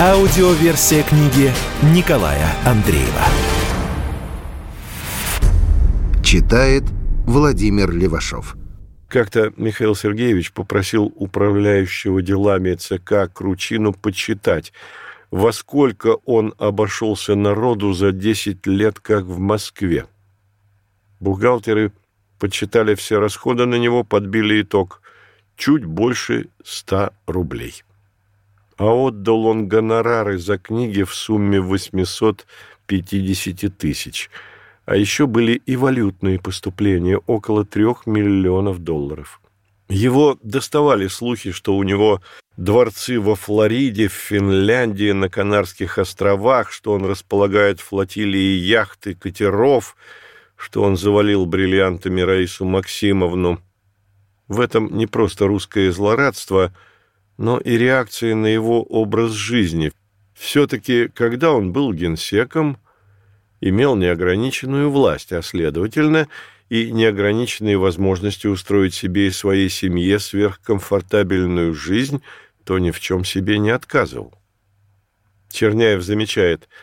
Аудиоверсия книги Николая Андреева. Читает Владимир Левашов. Как-то Михаил Сергеевич попросил управляющего делами ЦК Кручину подсчитать, во сколько он обошелся народу за 10 лет, как в Москве. Бухгалтеры подсчитали все расходы на него, подбили итог – чуть больше 100 рублей. А отдал он гонорары за книги в сумме 850 тысяч. А еще были и валютные поступления – около трех миллионов долларов. Его доставали слухи, что у него дворцы во Флориде, в Финляндии, на Канарских островах, что он располагает флотилии яхты, катеров – что он завалил бриллиантами Раису Максимовну. В этом не просто русское злорадство, но и реакция на его образ жизни. Все-таки, когда он был генсеком, имел неограниченную власть, а следовательно, и неограниченные возможности устроить себе и своей семье сверхкомфортабельную жизнь, то ни в чем себе не отказывал. Черняев замечает –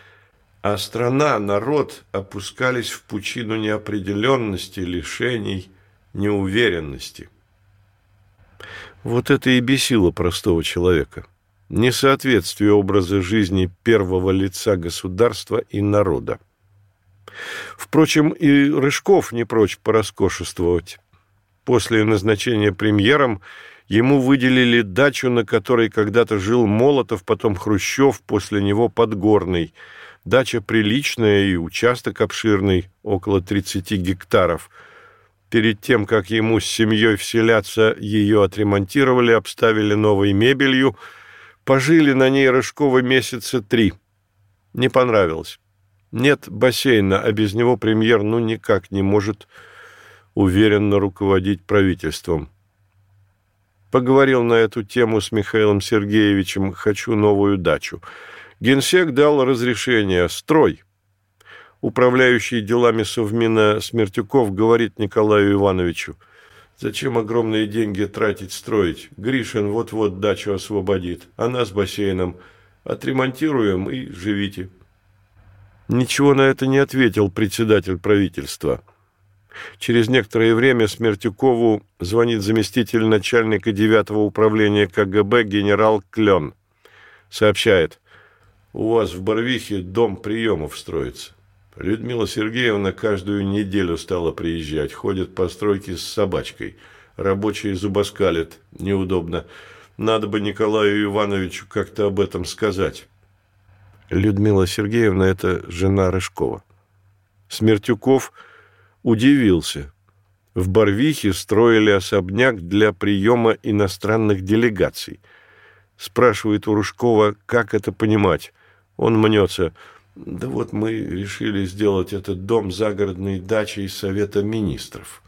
а страна, народ опускались в пучину неопределенности, лишений, неуверенности. Вот это и бесило простого человека. Несоответствие образа жизни первого лица государства и народа. Впрочем, и Рыжков не прочь пороскошествовать. После назначения премьером ему выделили дачу, на которой когда-то жил Молотов, потом Хрущев, после него Подгорный – Дача приличная и участок обширный, около 30 гектаров. Перед тем, как ему с семьей вселяться, ее отремонтировали, обставили новой мебелью, пожили на ней Рыжкова месяца три. Не понравилось. Нет бассейна, а без него премьер ну никак не может уверенно руководить правительством. Поговорил на эту тему с Михаилом Сергеевичем «Хочу новую дачу». Генсек дал разрешение «строй». Управляющий делами Совмина Смертюков говорит Николаю Ивановичу, «Зачем огромные деньги тратить, строить? Гришин вот-вот дачу освободит, а нас бассейном. Отремонтируем и живите». Ничего на это не ответил председатель правительства. Через некоторое время Смертюкову звонит заместитель начальника 9 управления КГБ генерал Клен. Сообщает, у вас в Барвихе дом приемов строится. Людмила Сергеевна каждую неделю стала приезжать. Ходит по стройке с собачкой. Рабочие зубоскалят. Неудобно. Надо бы Николаю Ивановичу как-то об этом сказать. Людмила Сергеевна – это жена Рыжкова. Смертюков удивился. В Барвихе строили особняк для приема иностранных делегаций. Спрашивает у Рыжкова, как это понимать. Он мнется. Да вот мы решили сделать этот дом загородной дачей Совета Министров.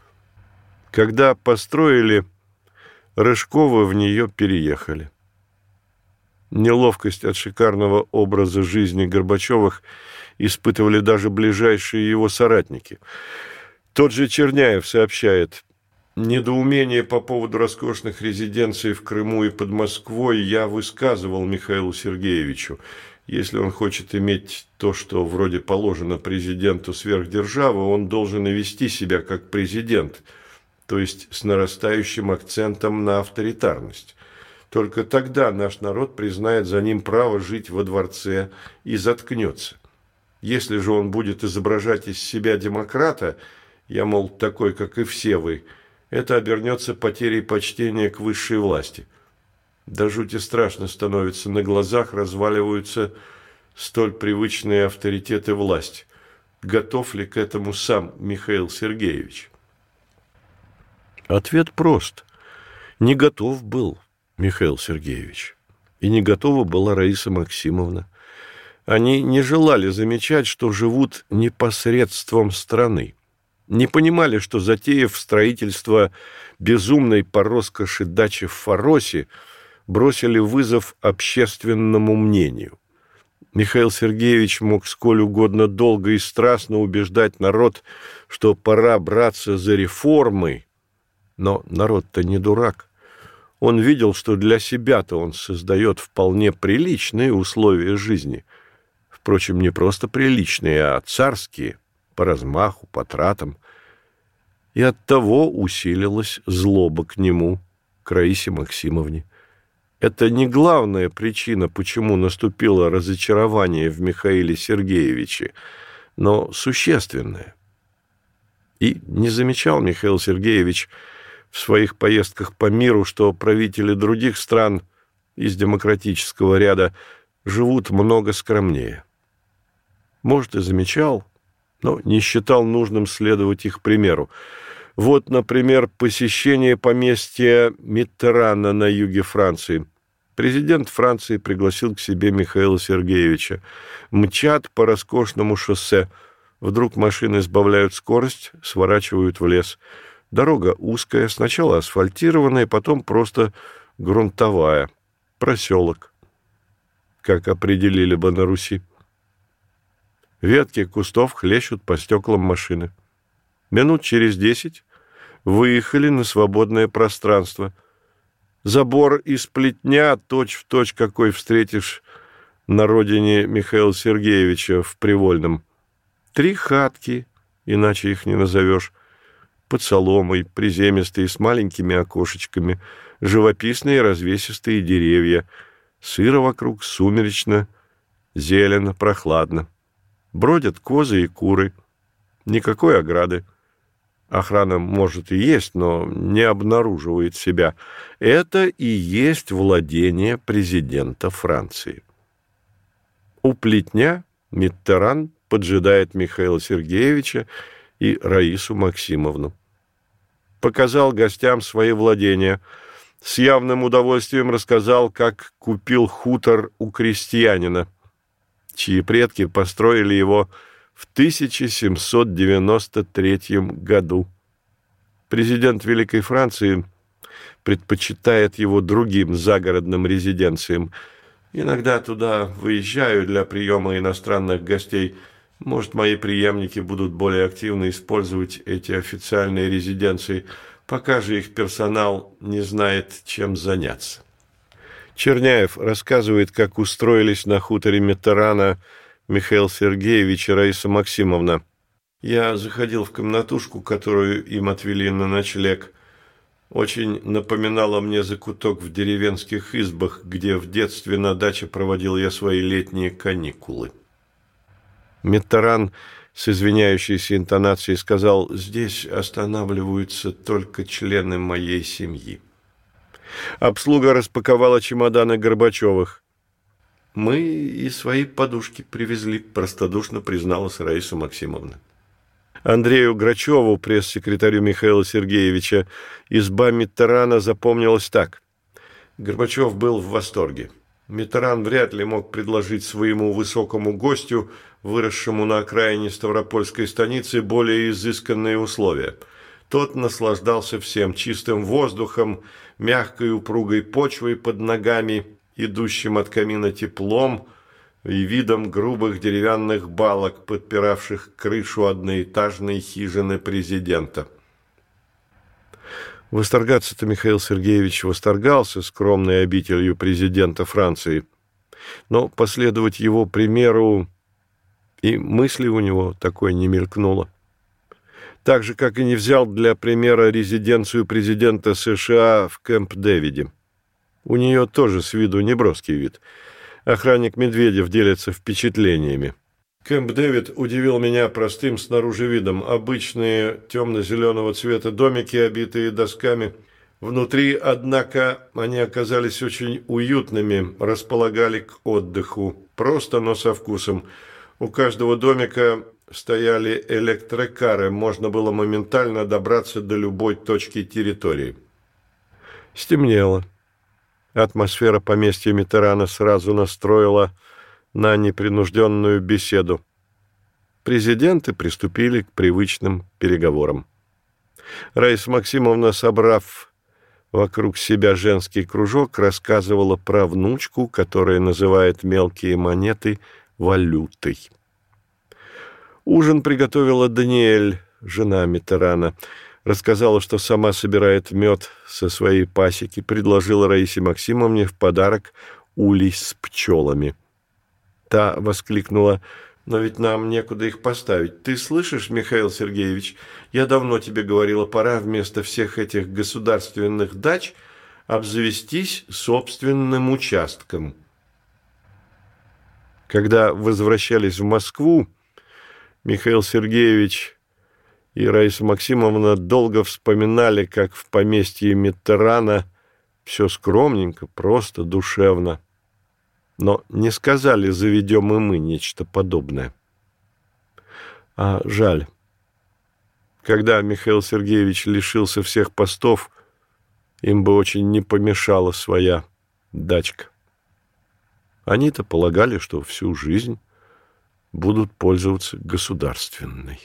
Когда построили, Рыжковы в нее переехали. Неловкость от шикарного образа жизни Горбачевых испытывали даже ближайшие его соратники. Тот же Черняев сообщает, Недоумение по поводу роскошных резиденций в Крыму и под Москвой я высказывал Михаилу Сергеевичу. Если он хочет иметь то, что вроде положено президенту сверхдержавы, он должен и вести себя как президент, то есть с нарастающим акцентом на авторитарность. Только тогда наш народ признает за ним право жить во дворце и заткнется. Если же он будет изображать из себя демократа, я, мол, такой, как и все вы, это обернется потерей почтения к высшей власти – до жути страшно становится, на глазах разваливаются столь привычные авторитеты власти. Готов ли к этому сам Михаил Сергеевич? Ответ прост. Не готов был Михаил Сергеевич. И не готова была Раиса Максимовна. Они не желали замечать, что живут непосредством страны. Не понимали, что, затеяв строительство безумной по роскоши дачи в Фаросе, бросили вызов общественному мнению. Михаил Сергеевич мог сколь угодно долго и страстно убеждать народ, что пора браться за реформы, но народ-то не дурак. Он видел, что для себя-то он создает вполне приличные условия жизни. Впрочем, не просто приличные, а царские, по размаху, по тратам. И оттого усилилась злоба к нему, к Раисе Максимовне. Это не главная причина, почему наступило разочарование в Михаиле Сергеевиче, но существенная. И не замечал Михаил Сергеевич в своих поездках по миру, что правители других стран из демократического ряда живут много скромнее. Может, и замечал, но не считал нужным следовать их примеру. Вот, например, посещение поместья Миттерана на юге Франции. Президент Франции пригласил к себе Михаила Сергеевича. Мчат по роскошному шоссе. Вдруг машины сбавляют скорость, сворачивают в лес. Дорога узкая, сначала асфальтированная, потом просто грунтовая. Проселок, как определили бы на Руси. Ветки кустов хлещут по стеклам машины. Минут через десять выехали на свободное пространство. Забор из плетня, точь-в-точь, какой встретишь на родине Михаила Сергеевича в Привольном. Три хатки, иначе их не назовешь, под соломой, приземистые, с маленькими окошечками, живописные развесистые деревья, сыро вокруг, сумеречно, зелено, прохладно. Бродят козы и куры, никакой ограды. Охрана, может, и есть, но не обнаруживает себя. Это и есть владение президента Франции. У плетня Миттеран поджидает Михаила Сергеевича и Раису Максимовну показал гостям свои владения. С явным удовольствием рассказал, как купил хутор у крестьянина, чьи предки построили его в 1793 году. Президент Великой Франции предпочитает его другим загородным резиденциям. Иногда туда выезжаю для приема иностранных гостей – может, мои преемники будут более активно использовать эти официальные резиденции, пока же их персонал не знает, чем заняться. Черняев рассказывает, как устроились на хуторе Метарана Михаил Сергеевич и Раиса Максимовна. Я заходил в комнатушку, которую им отвели на ночлег. Очень напоминало мне закуток в деревенских избах, где в детстве на даче проводил я свои летние каникулы. Миттеран с извиняющейся интонацией сказал, «Здесь останавливаются только члены моей семьи». Обслуга распаковала чемоданы Горбачевых. «Мы и свои подушки привезли», – простодушно призналась Раиса Максимовна. Андрею Грачеву, пресс-секретарю Михаила Сергеевича, изба Миттерана запомнилась так. Горбачев был в восторге. Миттеран вряд ли мог предложить своему высокому гостю выросшему на окраине Ставропольской станицы, более изысканные условия. Тот наслаждался всем чистым воздухом, мягкой упругой почвой под ногами, идущим от камина теплом и видом грубых деревянных балок, подпиравших крышу одноэтажной хижины президента. Восторгаться-то Михаил Сергеевич восторгался скромной обителью президента Франции, но последовать его примеру и мысли у него такой не мелькнуло. Так же, как и не взял для примера резиденцию президента США в Кэмп-Дэвиде. У нее тоже с виду неброский вид. Охранник Медведев делится впечатлениями. Кэмп-Дэвид удивил меня простым снаружи видом. Обычные темно-зеленого цвета домики, обитые досками. Внутри, однако, они оказались очень уютными, располагали к отдыху. Просто, но со вкусом. У каждого домика стояли электрокары, можно было моментально добраться до любой точки территории. Стемнело. Атмосфера поместья Митерана сразу настроила на непринужденную беседу. Президенты приступили к привычным переговорам. Раиса Максимовна, собрав вокруг себя женский кружок, рассказывала про внучку, которая называет мелкие монеты валютой. Ужин приготовила Даниэль, жена Митерана. Рассказала, что сама собирает мед со своей пасеки, предложила Раисе Максимовне в подарок улей с пчелами. Та воскликнула но ведь нам некуда их поставить. Ты слышишь, Михаил Сергеевич, я давно тебе говорила, пора вместо всех этих государственных дач обзавестись собственным участком. Когда возвращались в Москву, Михаил Сергеевич и Раиса Максимовна долго вспоминали, как в поместье Миттерана все скромненько, просто, душевно но не сказали, заведем и мы нечто подобное. А жаль. Когда Михаил Сергеевич лишился всех постов, им бы очень не помешала своя дачка. Они-то полагали, что всю жизнь будут пользоваться государственной.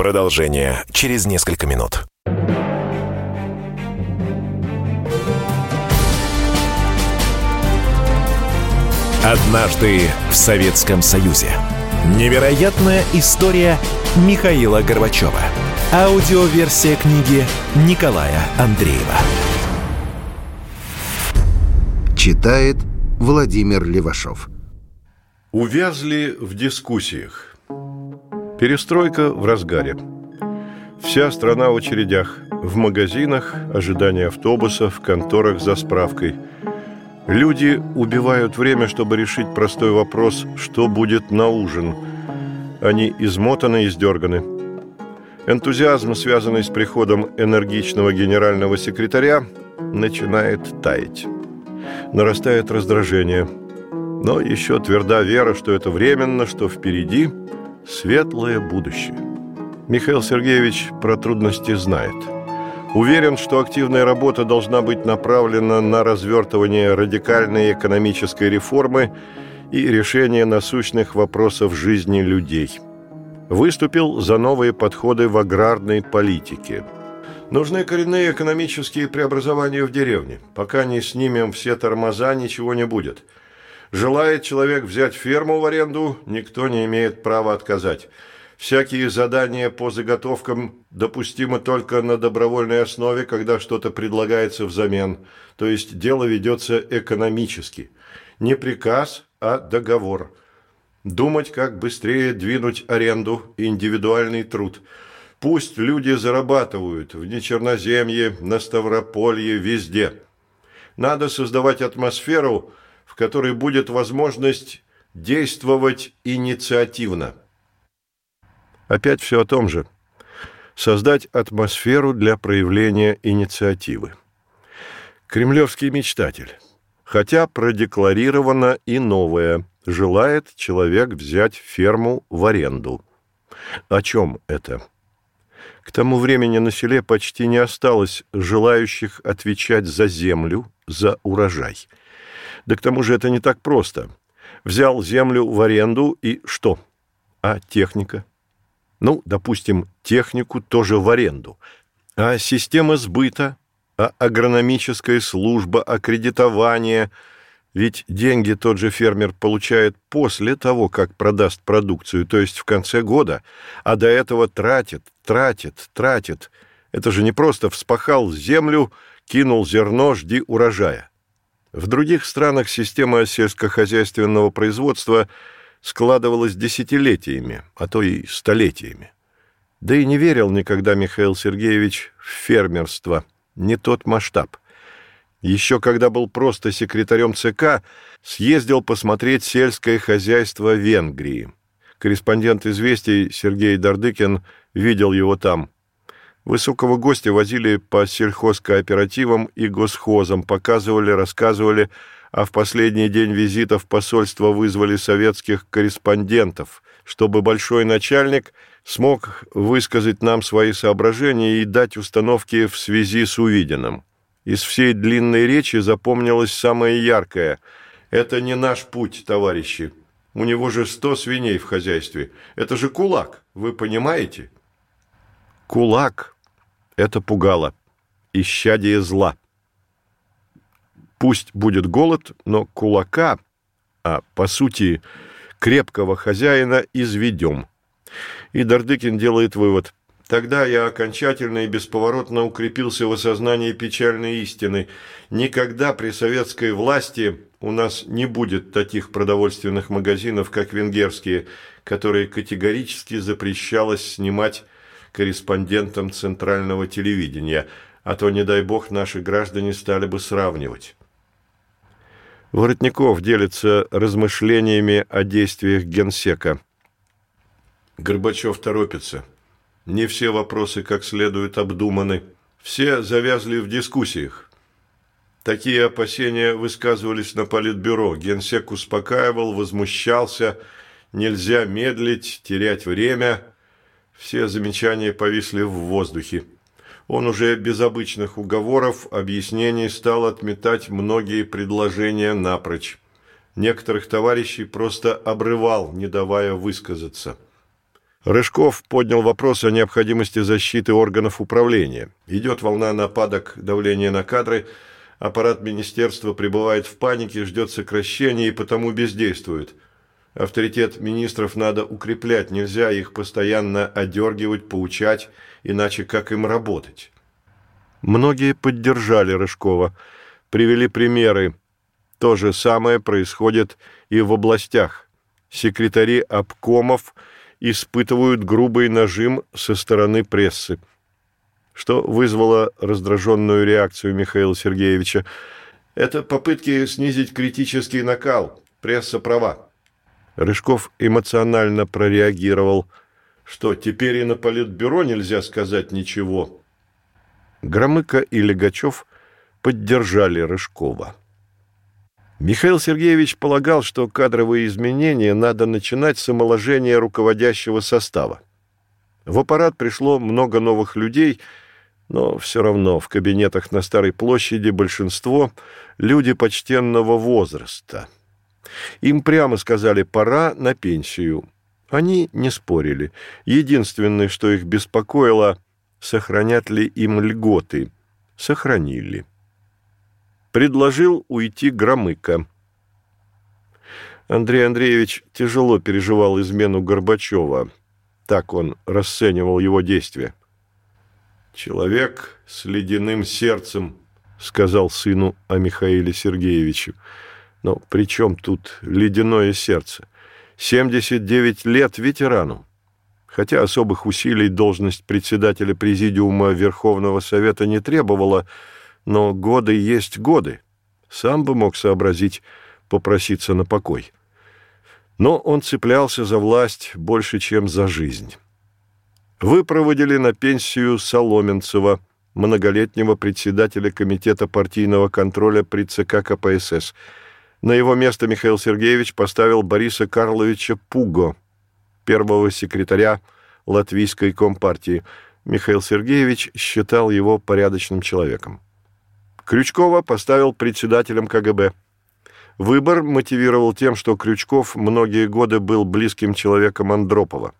Продолжение через несколько минут. Однажды в Советском Союзе. Невероятная история Михаила Горбачева. Аудиоверсия книги Николая Андреева. Читает Владимир Левашов. Увязли в дискуссиях. Перестройка в разгаре. Вся страна в очередях. В магазинах, ожидание автобуса, в конторах за справкой – Люди убивают время, чтобы решить простой вопрос, что будет на ужин. Они измотаны и издерганы. Энтузиазм, связанный с приходом энергичного генерального секретаря, начинает таять. Нарастает раздражение. Но еще тверда вера, что это временно, что впереди светлое будущее. Михаил Сергеевич про трудности знает – Уверен, что активная работа должна быть направлена на развертывание радикальной экономической реформы и решение насущных вопросов жизни людей. Выступил за новые подходы в аграрной политике. Нужны коренные экономические преобразования в деревне. Пока не снимем все тормоза, ничего не будет. Желает человек взять ферму в аренду, никто не имеет права отказать. Всякие задания по заготовкам допустимы только на добровольной основе, когда что-то предлагается взамен, то есть дело ведется экономически. Не приказ, а договор. Думать, как быстрее двинуть аренду, индивидуальный труд. Пусть люди зарабатывают в Нечерноземье, на Ставрополье, везде. Надо создавать атмосферу, которой будет возможность действовать инициативно. Опять все о том же. Создать атмосферу для проявления инициативы. Кремлевский мечтатель. Хотя продекларировано и новое. Желает человек взять ферму в аренду. О чем это? К тому времени на селе почти не осталось желающих отвечать за землю, за урожай. Да к тому же это не так просто. Взял землю в аренду и что? А техника? ну, допустим, технику тоже в аренду, а система сбыта, а агрономическая служба, аккредитование, ведь деньги тот же фермер получает после того, как продаст продукцию, то есть в конце года, а до этого тратит, тратит, тратит. Это же не просто вспахал землю, кинул зерно, жди урожая. В других странах система сельскохозяйственного производства – складывалось десятилетиями, а то и столетиями. Да и не верил никогда Михаил Сергеевич в фермерство, не тот масштаб. Еще когда был просто секретарем ЦК, съездил посмотреть сельское хозяйство Венгрии. Корреспондент «Известий» Сергей Дардыкин видел его там. Высокого гостя возили по сельхозкооперативам и госхозам, показывали, рассказывали, а в последний день визита в посольство вызвали советских корреспондентов, чтобы большой начальник смог высказать нам свои соображения и дать установки в связи с увиденным. Из всей длинной речи запомнилось самое яркое. Это не наш путь, товарищи. У него же сто свиней в хозяйстве. Это же кулак, вы понимаете? Кулак – это пугало, исчадие зла. Пусть будет голод, но кулака, а по сути крепкого хозяина, изведем. И Дардыкин делает вывод. Тогда я окончательно и бесповоротно укрепился в осознании печальной истины. Никогда при советской власти у нас не будет таких продовольственных магазинов, как венгерские, которые категорически запрещалось снимать корреспондентам центрального телевидения, а то, не дай бог, наши граждане стали бы сравнивать. Воротников делится размышлениями о действиях генсека. Горбачев торопится. Не все вопросы как следует обдуманы. Все завязли в дискуссиях. Такие опасения высказывались на политбюро. Генсек успокаивал, возмущался. Нельзя медлить, терять время. Все замечания повисли в воздухе. Он уже без обычных уговоров, объяснений стал отметать многие предложения напрочь. Некоторых товарищей просто обрывал, не давая высказаться. Рыжков поднял вопрос о необходимости защиты органов управления. Идет волна нападок, давления на кадры, аппарат министерства пребывает в панике, ждет сокращения и потому бездействует. Авторитет министров надо укреплять, нельзя их постоянно одергивать, поучать, иначе как им работать? Многие поддержали Рыжкова, привели примеры. То же самое происходит и в областях. Секретари обкомов испытывают грубый нажим со стороны прессы. Что вызвало раздраженную реакцию Михаила Сергеевича? Это попытки снизить критический накал. Пресса права. Рыжков эмоционально прореагировал – что, теперь и на политбюро нельзя сказать ничего? Громыко и Легачев поддержали Рыжкова. Михаил Сергеевич полагал, что кадровые изменения надо начинать с омоложения руководящего состава. В аппарат пришло много новых людей, но все равно в кабинетах на Старой площади большинство – люди почтенного возраста. Им прямо сказали «пора на пенсию», они не спорили. Единственное, что их беспокоило, сохранят ли им льготы. Сохранили. Предложил уйти Громыко. Андрей Андреевич тяжело переживал измену Горбачева. Так он расценивал его действия. «Человек с ледяным сердцем», — сказал сыну о Михаиле Сергеевиче. «Но при чем тут ледяное сердце?» 79 лет ветерану. Хотя особых усилий должность председателя Президиума Верховного Совета не требовала, но годы есть годы. Сам бы мог сообразить попроситься на покой. Но он цеплялся за власть больше, чем за жизнь. Выпроводили на пенсию Соломенцева, многолетнего председателя Комитета партийного контроля при ЦК КПСС – на его место Михаил Сергеевич поставил Бориса Карловича Пуго, первого секретаря Латвийской компартии. Михаил Сергеевич считал его порядочным человеком. Крючкова поставил председателем КГБ. Выбор мотивировал тем, что Крючков многие годы был близким человеком Андропова.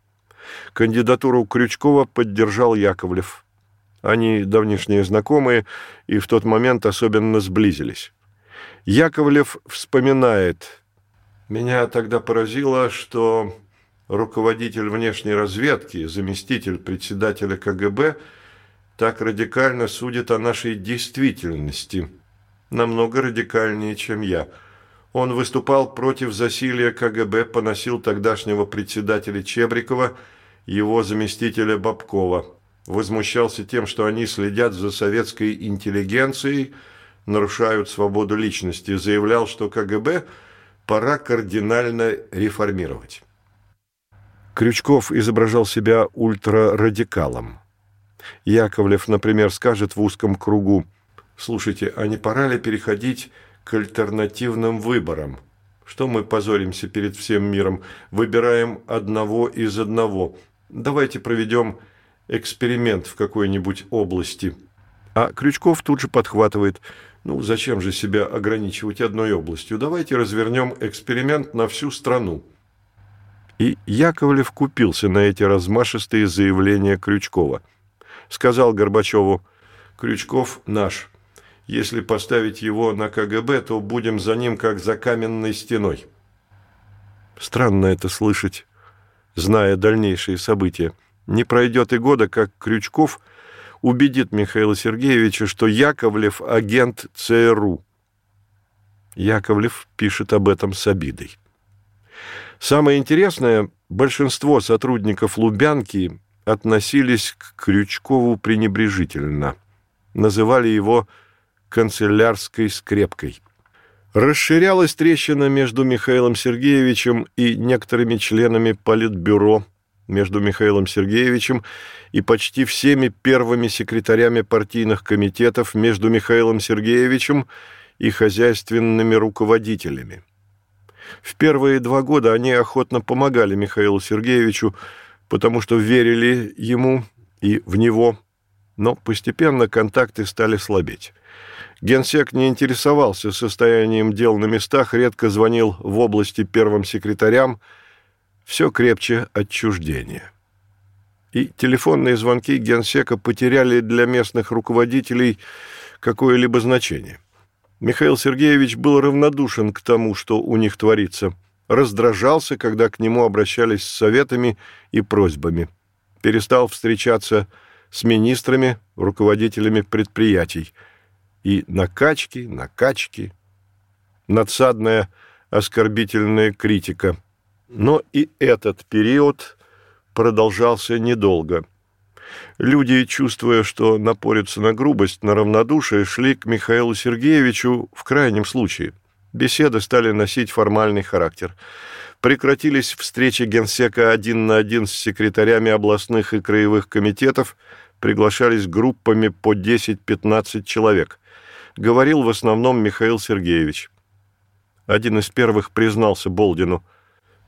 Кандидатуру Крючкова поддержал Яковлев. Они давнишние знакомые и в тот момент особенно сблизились. Яковлев вспоминает. «Меня тогда поразило, что руководитель внешней разведки, заместитель председателя КГБ, так радикально судит о нашей действительности, намного радикальнее, чем я. Он выступал против засилия КГБ, поносил тогдашнего председателя Чебрикова, его заместителя Бабкова, возмущался тем, что они следят за советской интеллигенцией, нарушают свободу личности, заявлял, что КГБ пора кардинально реформировать. Крючков изображал себя ультрарадикалом. Яковлев, например, скажет в узком кругу, «Слушайте, а не пора ли переходить к альтернативным выборам? Что мы позоримся перед всем миром? Выбираем одного из одного. Давайте проведем эксперимент в какой-нибудь области». А Крючков тут же подхватывает – Ну, зачем же себя ограничивать одной областью? Давайте развернем эксперимент на всю страну. И Яковлев купился на эти размашистые заявления Крючкова. Сказал Горбачеву, «Крючков наш. Если поставить его на КГБ, то будем за ним, как за каменной стеной». Странно это слышать, зная дальнейшие события. Не пройдет и года, как Крючков убедит Михаила Сергеевича, что Яковлев – агент ЦРУ. Яковлев пишет об этом с обидой. Самое интересное, большинство сотрудников Лубянки относились к Крючкову пренебрежительно. Называли его канцелярской скрепкой. Расширялась трещина между Михаилом Сергеевичем и некоторыми членами Политбюро, между Михаилом Сергеевичем и почти всеми первыми секретарями партийных комитетов, между Михаилом Сергеевичем и хозяйственными руководителями. В первые два года они охотно помогали Михаилу Сергеевичу, потому что верили ему и в него, но постепенно контакты стали слабеть. Генсек не интересовался состоянием дел на местах, редко звонил в области первым секретарям, все крепче отчуждение. И телефонные звонки генсека потеряли для местных руководителей какое-либо значение – Михаил Сергеевич был равнодушен к тому, что у них творится, раздражался, когда к нему обращались с советами и просьбами, перестал встречаться с министрами, руководителями предприятий. И накачки, накачки, надсадная оскорбительная критика. Но и этот период продолжался недолго – Люди, чувствуя, что напорятся на грубость, на равнодушие, шли к Михаилу Сергеевичу в крайнем случае. Беседы стали носить формальный характер. Прекратились встречи генсека один на один с секретарями областных и краевых комитетов, приглашались группами по 10-15 человек. Говорил в основном Михаил Сергеевич. Один из первых признался Болдину –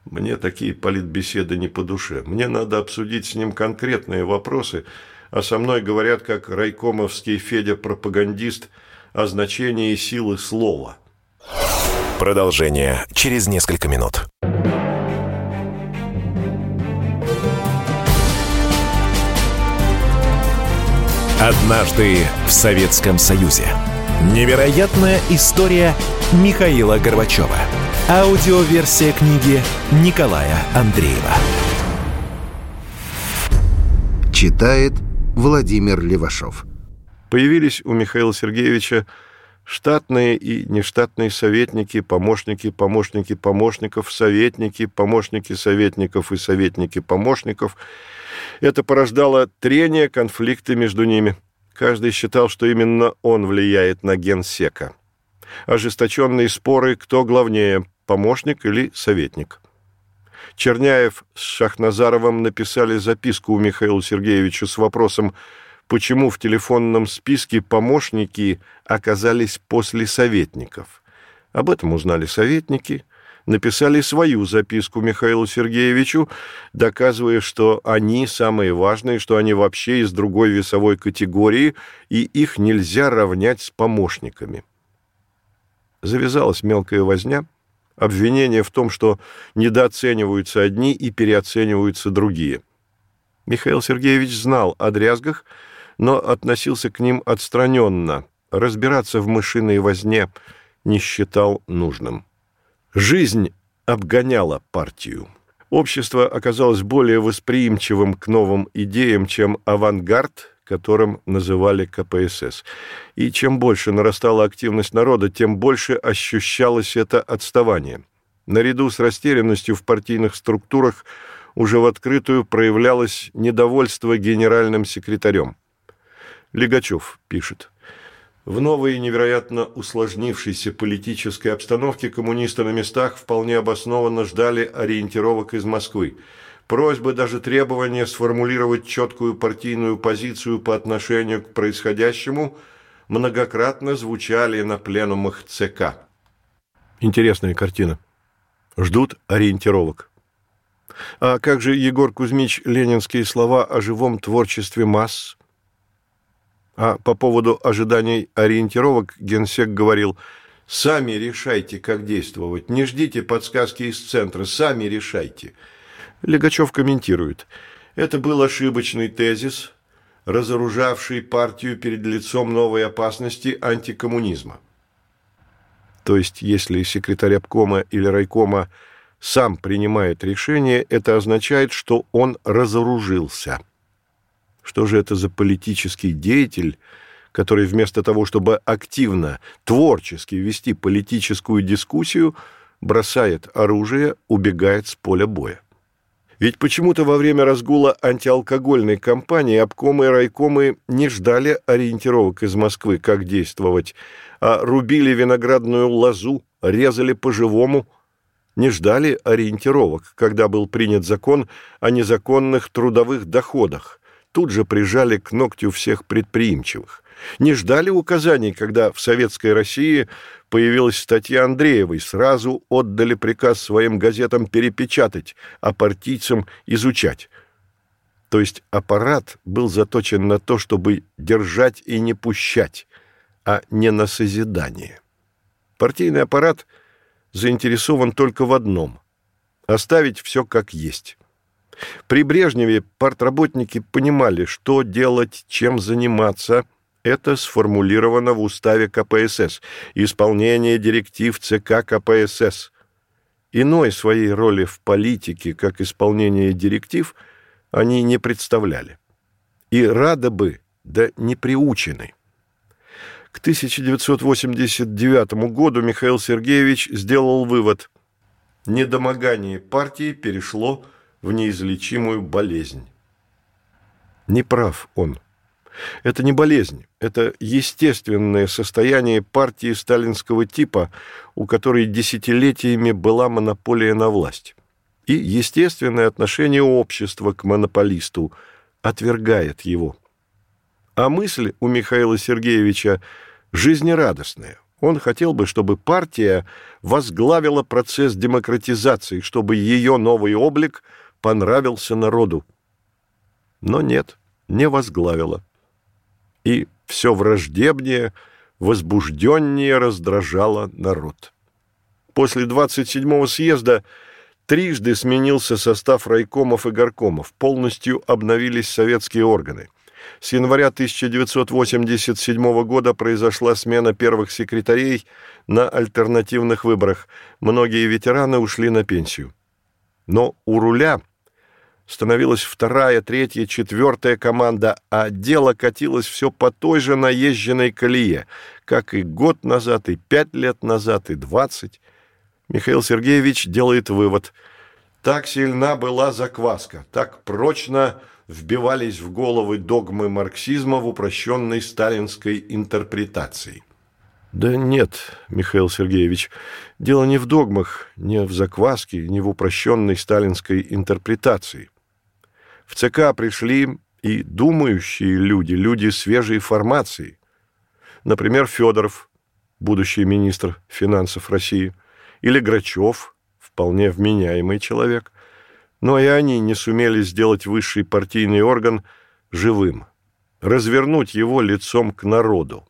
мне такие политбеседы не по душе. Мне надо обсудить с ним конкретные вопросы, а со мной говорят, как райкомовский Федя-пропагандист, о значении силы слова. Продолжение через несколько минут. Однажды в Советском Союзе. Невероятная история Михаила Горбачева. Аудиоверсия книги Николая Андреева. Читает Владимир Левашов. Появились у Михаила Сергеевича штатные и нештатные советники, помощники, помощники помощников, советники, помощники советников и советники помощников. Это порождало трения, конфликты между ними. Каждый считал, что именно он влияет на генсека. Ожесточенные споры, кто главнее, помощник или советник. Черняев с Шахназаровым написали записку у Михаила Сергеевича с вопросом, почему в телефонном списке помощники оказались после советников. Об этом узнали советники, написали свою записку Михаилу Сергеевичу, доказывая, что они самые важные, что они вообще из другой весовой категории, и их нельзя равнять с помощниками. Завязалась мелкая возня – обвинение в том, что недооцениваются одни и переоцениваются другие. Михаил Сергеевич знал о дрязгах, но относился к ним отстраненно, разбираться в мышиной возне не считал нужным. Жизнь обгоняла партию. Общество оказалось более восприимчивым к новым идеям, чем авангард, которым называли КПСС. И чем больше нарастала активность народа, тем больше ощущалось это отставание. Наряду с растерянностью в партийных структурах уже в открытую проявлялось недовольство генеральным секретарем. Легачев пишет. В новой невероятно усложнившейся политической обстановке коммунисты на местах вполне обоснованно ждали ориентировок из Москвы – Просьбы, даже требования сформулировать четкую партийную позицию по отношению к происходящему многократно звучали на пленумах ЦК. Интересная картина. Ждут ориентировок. А как же, Егор Кузьмич, ленинские слова о живом творчестве масс? А по поводу ожиданий ориентировок генсек говорил, «Сами решайте, как действовать, не ждите подсказки из центра, сами решайте». Легачев комментирует, «Это был ошибочный тезис, разоружавший партию перед лицом новой опасности антикоммунизма». То есть, если секретарь обкома или райкома сам принимает решение, это означает, что он разоружился – что же это за политический деятель, который вместо того, чтобы активно, творчески вести политическую дискуссию, бросает оружие, убегает с поля боя? Ведь почему-то во время разгула антиалкогольной кампании обкомы и райкомы не ждали ориентировок из Москвы, как действовать, а рубили виноградную лозу, резали по-живому, не ждали ориентировок, когда был принят закон о незаконных трудовых доходах, тут же прижали к ногтю всех предприимчивых. Не ждали указаний, когда в Советской России появилась статья Андреевой, сразу отдали приказ своим газетам перепечатать, а партийцам изучать. То есть аппарат был заточен на то, чтобы держать и не пущать, а не на созидание. Партийный аппарат заинтересован только в одном – оставить все как есть. При Брежневе партработники понимали, что делать, чем заниматься. Это сформулировано в уставе КПСС. Исполнение директив ЦК КПСС. Иной своей роли в политике, как исполнение директив, они не представляли. И рады бы, да не приучены. К 1989 году Михаил Сергеевич сделал вывод. Недомогание партии перешло в неизлечимую болезнь. Не прав он. Это не болезнь, это естественное состояние партии сталинского типа, у которой десятилетиями была монополия на власть. И естественное отношение общества к монополисту отвергает его. А мысль у Михаила Сергеевича жизнерадостная. Он хотел бы, чтобы партия возглавила процесс демократизации, чтобы ее новый облик – понравился народу. Но нет, не возглавила. И все враждебнее, возбужденнее раздражало народ. После 27-го съезда трижды сменился состав райкомов и горкомов, полностью обновились советские органы. С января 1987 года произошла смена первых секретарей на альтернативных выборах. Многие ветераны ушли на пенсию. Но у руля становилась вторая, третья, четвертая команда, а дело катилось все по той же наезженной колее, как и год назад, и пять лет назад, и двадцать. Михаил Сергеевич делает вывод. Так сильна была закваска, так прочно вбивались в головы догмы марксизма в упрощенной сталинской интерпретации. Да нет, Михаил Сергеевич, дело не в догмах, не в закваске, не в упрощенной сталинской интерпретации. В ЦК пришли и думающие люди, люди свежей формации. Например, Федоров, будущий министр финансов России, или Грачев, вполне вменяемый человек. Но и они не сумели сделать высший партийный орган живым, развернуть его лицом к народу.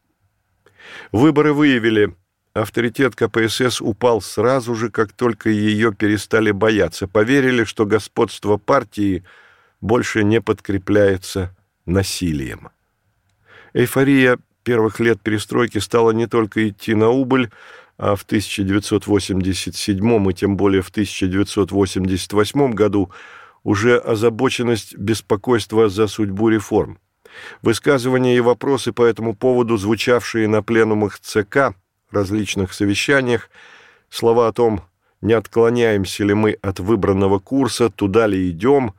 Выборы выявили, авторитет КПСС упал сразу же, как только ее перестали бояться. Поверили, что господство партии – больше не подкрепляется насилием. Эйфория первых лет перестройки стала не только идти на убыль, а в 1987 и тем более в 1988 году уже озабоченность беспокойства за судьбу реформ. Высказывания и вопросы по этому поводу, звучавшие на пленумах ЦК, различных совещаниях, слова о том, не отклоняемся ли мы от выбранного курса, туда ли идем,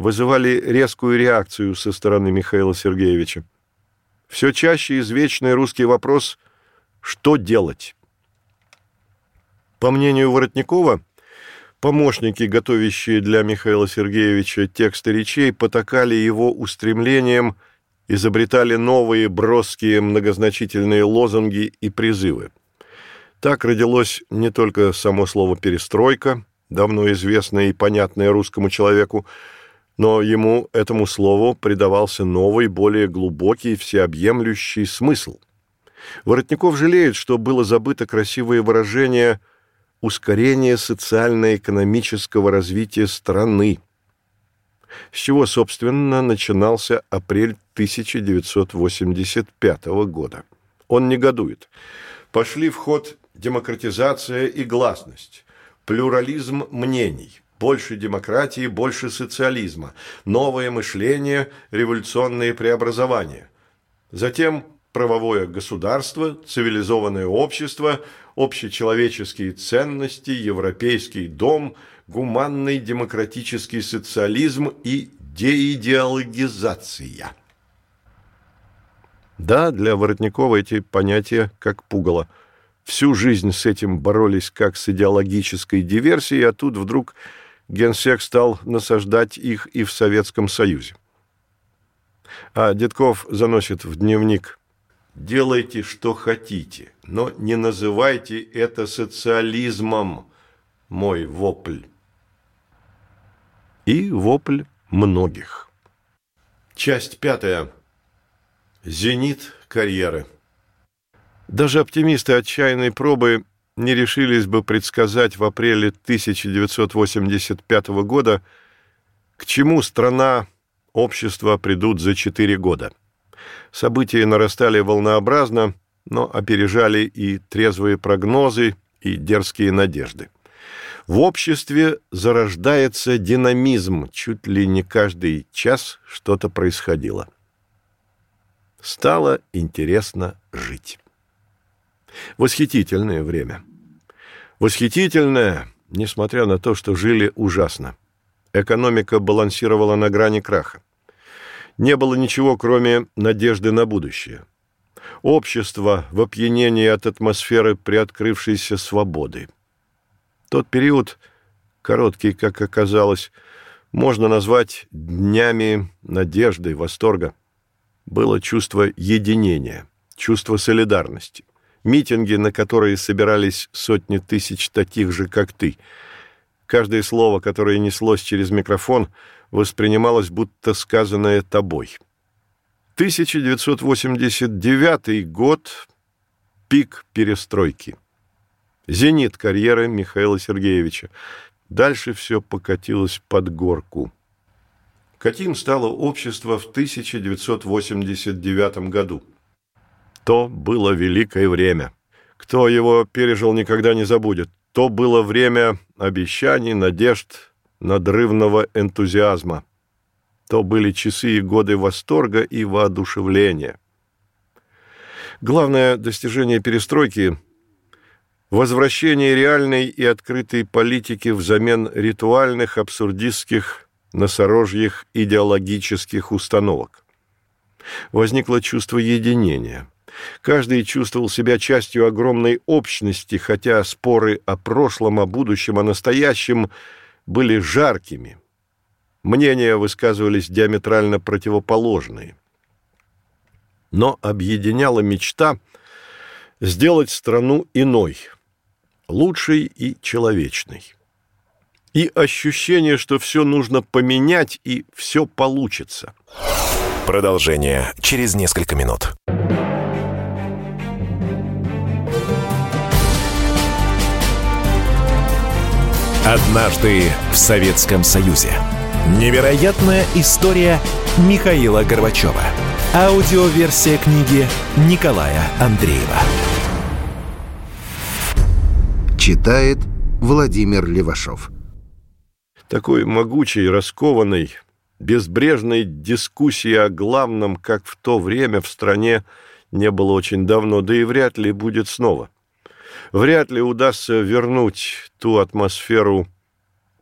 вызывали резкую реакцию со стороны Михаила Сергеевича. Все чаще извечный русский вопрос «что делать?». По мнению Воротникова, помощники, готовящие для Михаила Сергеевича тексты речей, потакали его устремлением, изобретали новые броские многозначительные лозунги и призывы. Так родилось не только само слово «перестройка», давно известное и понятное русскому человеку, но ему, этому слову, придавался новый, более глубокий, всеобъемлющий смысл. Воротников жалеет, что было забыто красивое выражение «ускорение социально-экономического развития страны», с чего, собственно, начинался апрель 1985 года. Он негодует. Пошли в ход демократизация и гласность, плюрализм мнений, больше демократии, больше социализма, новое мышление, революционные преобразования. Затем правовое государство, цивилизованное общество, общечеловеческие ценности, европейский дом, гуманный демократический социализм и деидеологизация. Да, для Воротникова эти понятия как пугало. Всю жизнь с этим боролись как с идеологической диверсией, а тут вдруг генсек стал насаждать их и в Советском Союзе. А Дедков заносит в дневник «Делайте, что хотите, но не называйте это социализмом, мой вопль». И вопль многих. Часть пятая. Зенит карьеры. Даже оптимисты отчаянной пробы не решились бы предсказать в апреле 1985 года, к чему страна, общество придут за четыре года. События нарастали волнообразно, но опережали и трезвые прогнозы, и дерзкие надежды. В обществе зарождается динамизм, чуть ли не каждый час что-то происходило стало интересно жить. Восхитительное время. Восхитительное, несмотря на то, что жили ужасно. Экономика балансировала на грани краха. Не было ничего, кроме надежды на будущее. Общество в опьянении от атмосферы приоткрывшейся свободы. Тот период, короткий, как оказалось, можно назвать днями надежды, восторга было чувство единения, чувство солидарности. Митинги, на которые собирались сотни тысяч таких же, как ты. Каждое слово, которое неслось через микрофон, воспринималось будто сказанное тобой. 1989 год – пик перестройки. Зенит карьеры Михаила Сергеевича. Дальше все покатилось под горку каким стало общество в 1989 году. То было великое время. Кто его пережил, никогда не забудет. То было время обещаний, надежд, надрывного энтузиазма. То были часы и годы восторга и воодушевления. Главное достижение перестройки – возвращение реальной и открытой политики взамен ритуальных, абсурдистских, носорожьих идеологических установок. Возникло чувство единения. Каждый чувствовал себя частью огромной общности, хотя споры о прошлом, о будущем, о настоящем были жаркими. Мнения высказывались диаметрально противоположные. Но объединяла мечта сделать страну иной, лучшей и человечной и ощущение, что все нужно поменять и все получится. Продолжение через несколько минут. Однажды в Советском Союзе. Невероятная история Михаила Горбачева. Аудиоверсия книги Николая Андреева. Читает Владимир Левашов такой могучей, раскованной, безбрежной дискуссии о главном, как в то время в стране не было очень давно, да и вряд ли будет снова. Вряд ли удастся вернуть ту атмосферу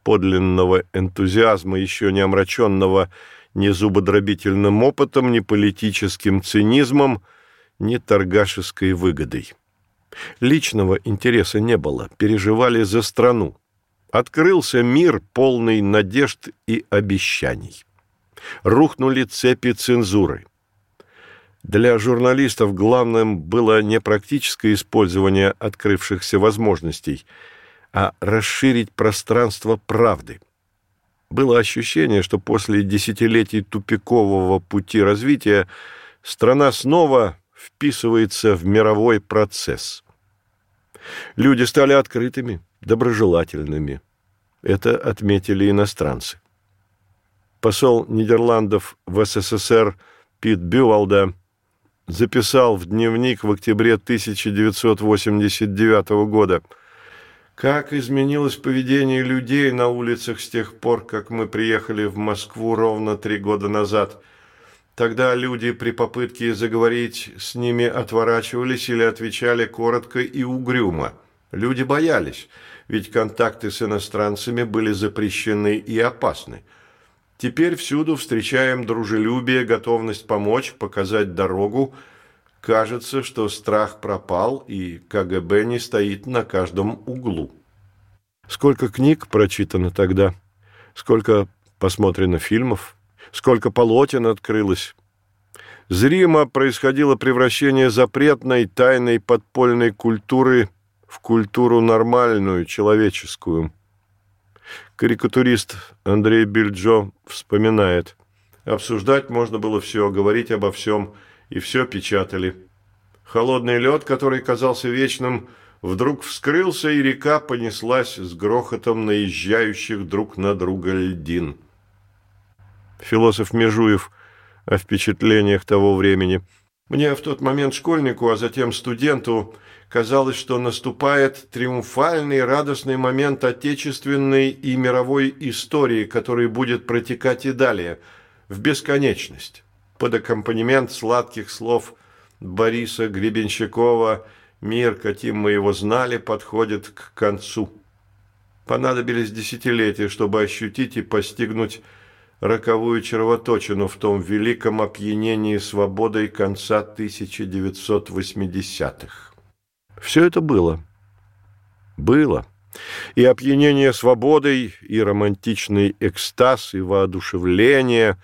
подлинного энтузиазма, еще не омраченного ни зубодробительным опытом, ни политическим цинизмом, ни торгашеской выгодой. Личного интереса не было, переживали за страну открылся мир, полный надежд и обещаний. Рухнули цепи цензуры. Для журналистов главным было не практическое использование открывшихся возможностей, а расширить пространство правды. Было ощущение, что после десятилетий тупикового пути развития страна снова вписывается в мировой процесс. Люди стали открытыми, доброжелательными. Это отметили иностранцы. Посол Нидерландов в СССР Пит Бювалда записал в дневник в октябре 1989 года – как изменилось поведение людей на улицах с тех пор, как мы приехали в Москву ровно три года назад. Тогда люди при попытке заговорить с ними отворачивались или отвечали коротко и угрюмо. Люди боялись, ведь контакты с иностранцами были запрещены и опасны. Теперь всюду встречаем дружелюбие, готовность помочь, показать дорогу. Кажется, что страх пропал, и КГБ не стоит на каждом углу. Сколько книг прочитано тогда, сколько посмотрено фильмов, сколько полотен открылось. Зримо происходило превращение запретной, тайной, подпольной культуры в культуру нормальную, человеческую. Карикатурист Андрей Бельджо вспоминает. Обсуждать можно было все, говорить обо всем, и все печатали. Холодный лед, который казался вечным, вдруг вскрылся, и река понеслась с грохотом наезжающих друг на друга льдин. Философ Межуев о впечатлениях того времени. Мне в тот момент школьнику, а затем студенту, казалось, что наступает триумфальный радостный момент отечественной и мировой истории, который будет протекать и далее, в бесконечность, под аккомпанемент сладких слов Бориса Гребенщикова – Мир, каким мы его знали, подходит к концу. Понадобились десятилетия, чтобы ощутить и постигнуть роковую червоточину в том великом опьянении свободой конца 1980-х. Все это было. Было. И опьянение свободой, и романтичный экстаз, и воодушевление,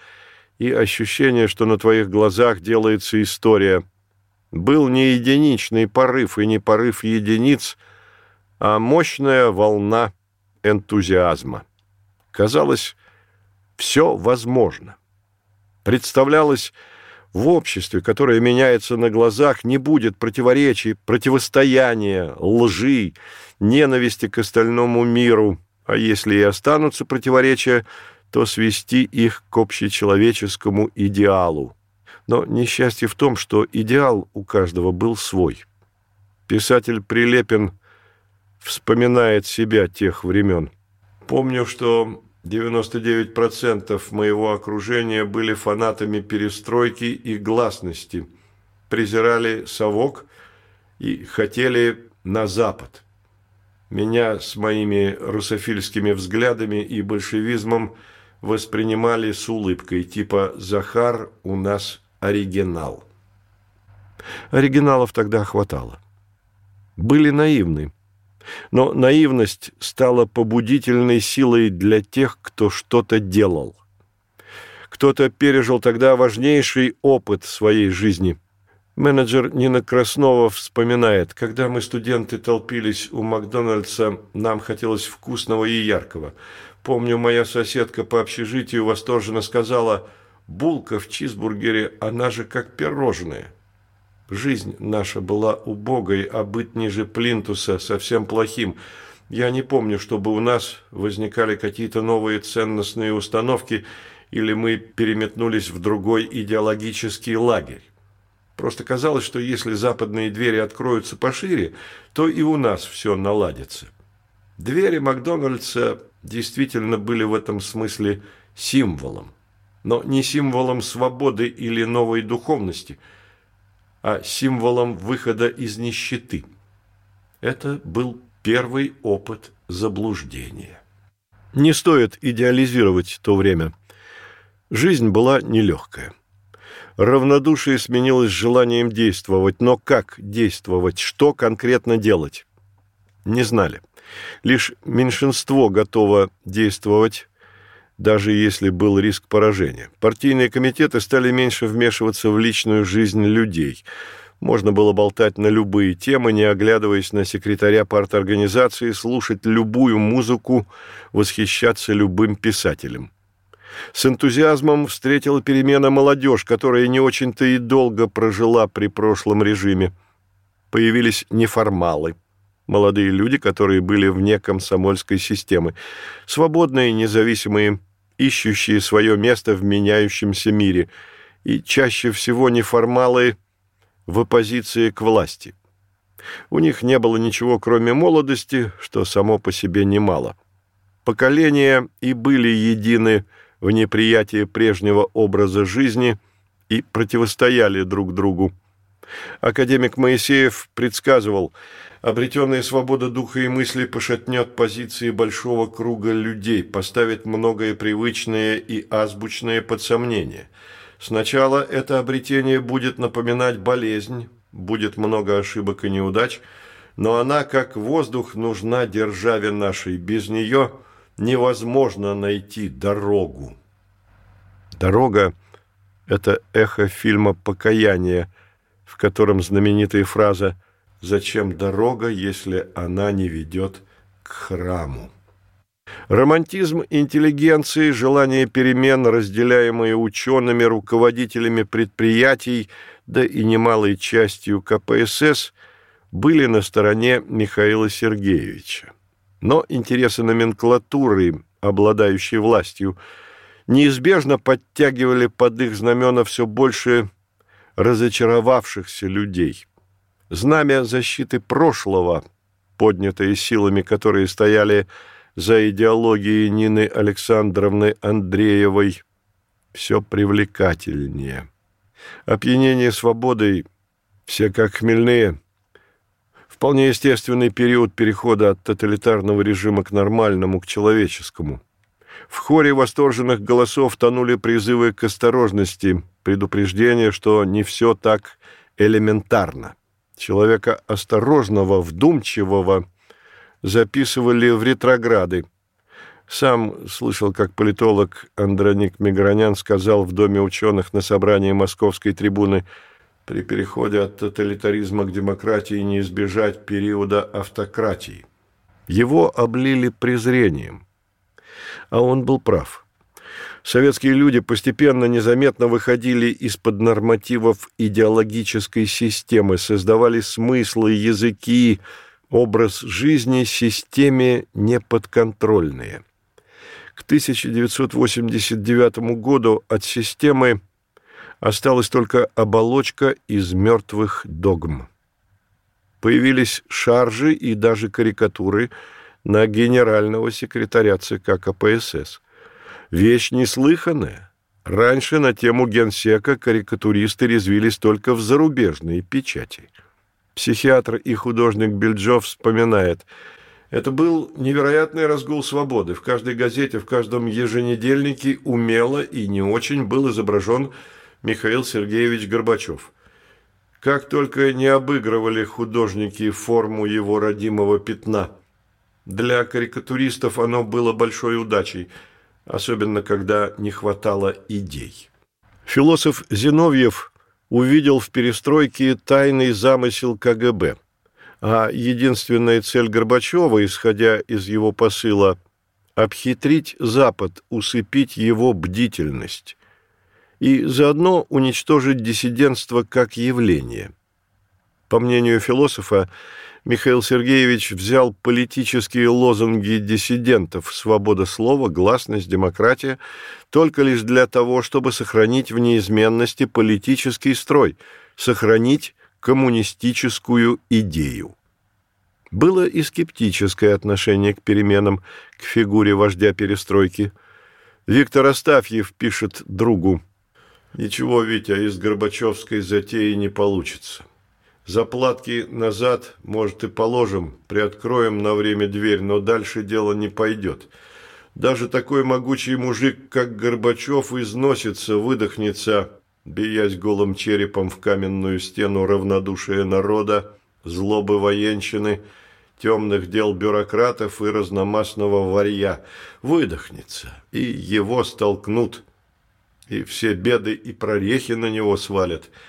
и ощущение, что на твоих глазах делается история – был не единичный порыв и не порыв единиц, а мощная волна энтузиазма. Казалось, все возможно. Представлялось, в обществе, которое меняется на глазах, не будет противоречий, противостояния, лжи, ненависти к остальному миру, а если и останутся противоречия, то свести их к общечеловеческому идеалу. Но несчастье в том, что идеал у каждого был свой. Писатель Прилепин вспоминает себя тех времен. «Помню, что 99% моего окружения были фанатами перестройки и гласности, презирали совок и хотели на Запад. Меня с моими русофильскими взглядами и большевизмом воспринимали с улыбкой, типа «Захар у нас оригинал. Оригиналов тогда хватало. Были наивны. Но наивность стала побудительной силой для тех, кто что-то делал. Кто-то пережил тогда важнейший опыт своей жизни. Менеджер Нина Краснова вспоминает, когда мы, студенты, толпились у Макдональдса, нам хотелось вкусного и яркого. Помню, моя соседка по общежитию восторженно сказала – Булка в чизбургере, она же как пирожное. Жизнь наша была убогой, а быть ниже плинтуса совсем плохим. Я не помню, чтобы у нас возникали какие-то новые ценностные установки или мы переметнулись в другой идеологический лагерь. Просто казалось, что если западные двери откроются пошире, то и у нас все наладится. Двери Макдональдса действительно были в этом смысле символом но не символом свободы или новой духовности, а символом выхода из нищеты. Это был первый опыт заблуждения. Не стоит идеализировать то время. Жизнь была нелегкая. Равнодушие сменилось желанием действовать, но как действовать, что конкретно делать? Не знали. Лишь меньшинство готово действовать, даже если был риск поражения. Партийные комитеты стали меньше вмешиваться в личную жизнь людей. Можно было болтать на любые темы, не оглядываясь на секретаря парторганизации, слушать любую музыку, восхищаться любым писателем. С энтузиазмом встретила перемена молодежь, которая не очень-то и долго прожила при прошлом режиме. Появились неформалы, молодые люди, которые были вне комсомольской системы, свободные, независимые, ищущие свое место в меняющемся мире, и чаще всего неформалы в оппозиции к власти. У них не было ничего, кроме молодости, что само по себе немало. Поколения и были едины в неприятии прежнего образа жизни и противостояли друг другу. Академик Моисеев предсказывал, обретенная свобода духа и мысли пошатнет позиции большого круга людей, поставит многое привычное и азбучное под сомнение. Сначала это обретение будет напоминать болезнь, будет много ошибок и неудач, но она, как воздух, нужна державе нашей. Без нее невозможно найти дорогу. Дорога – это эхо фильма «Покаяние», в котором знаменитая фраза «Зачем дорога, если она не ведет к храму?» Романтизм интеллигенции, желание перемен, разделяемые учеными, руководителями предприятий, да и немалой частью КПСС, были на стороне Михаила Сергеевича. Но интересы номенклатуры, обладающей властью, неизбежно подтягивали под их знамена все больше разочаровавшихся людей. Знамя защиты прошлого, поднятое силами, которые стояли за идеологией Нины Александровны Андреевой, все привлекательнее. Опьянение свободой, все как хмельные, вполне естественный период перехода от тоталитарного режима к нормальному, к человеческому. В хоре восторженных голосов тонули призывы к осторожности, предупреждение, что не все так элементарно. Человека осторожного, вдумчивого записывали в ретрограды. Сам слышал, как политолог Андроник Мигранян сказал в Доме ученых на собрании Московской трибуны «При переходе от тоталитаризма к демократии не избежать периода автократии». Его облили презрением. А он был прав. Советские люди постепенно, незаметно выходили из-под нормативов идеологической системы, создавали смыслы, языки, образ жизни системе неподконтрольные. К 1989 году от системы осталась только оболочка из мертвых догм. Появились шаржи и даже карикатуры на генерального секретаря ЦК КПСС. Вещь неслыханная. Раньше на тему генсека карикатуристы резвились только в зарубежные печати – Психиатр и художник Бельджов вспоминает, это был невероятный разгул свободы. В каждой газете, в каждом еженедельнике умело и не очень был изображен Михаил Сергеевич Горбачев. Как только не обыгрывали художники форму его родимого пятна. Для карикатуристов оно было большой удачей, особенно когда не хватало идей. Философ Зиновьев увидел в перестройке тайный замысел КГБ. А единственная цель Горбачева, исходя из его посыла, обхитрить Запад, усыпить его бдительность и заодно уничтожить диссидентство как явление. По мнению философа, Михаил Сергеевич взял политические лозунги диссидентов «свобода слова», «гласность», «демократия» только лишь для того, чтобы сохранить в неизменности политический строй, сохранить коммунистическую идею. Было и скептическое отношение к переменам, к фигуре вождя перестройки. Виктор Астафьев пишет другу, «Ничего, Витя, из Горбачевской затеи не получится». Заплатки назад, может, и положим, приоткроем на время дверь, но дальше дело не пойдет. Даже такой могучий мужик, как Горбачев, износится, выдохнется, биясь голым черепом в каменную стену равнодушия народа, злобы военщины, темных дел бюрократов и разномастного варья. Выдохнется, и его столкнут, и все беды и прорехи на него свалят –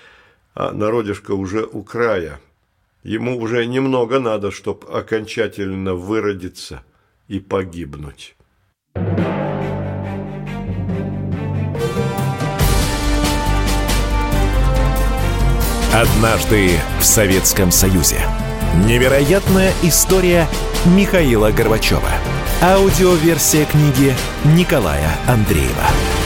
а народишко уже у края. Ему уже немного надо, чтобы окончательно выродиться и погибнуть. Однажды в Советском Союзе. Невероятная история Михаила Горбачева. Аудиоверсия книги Николая Андреева.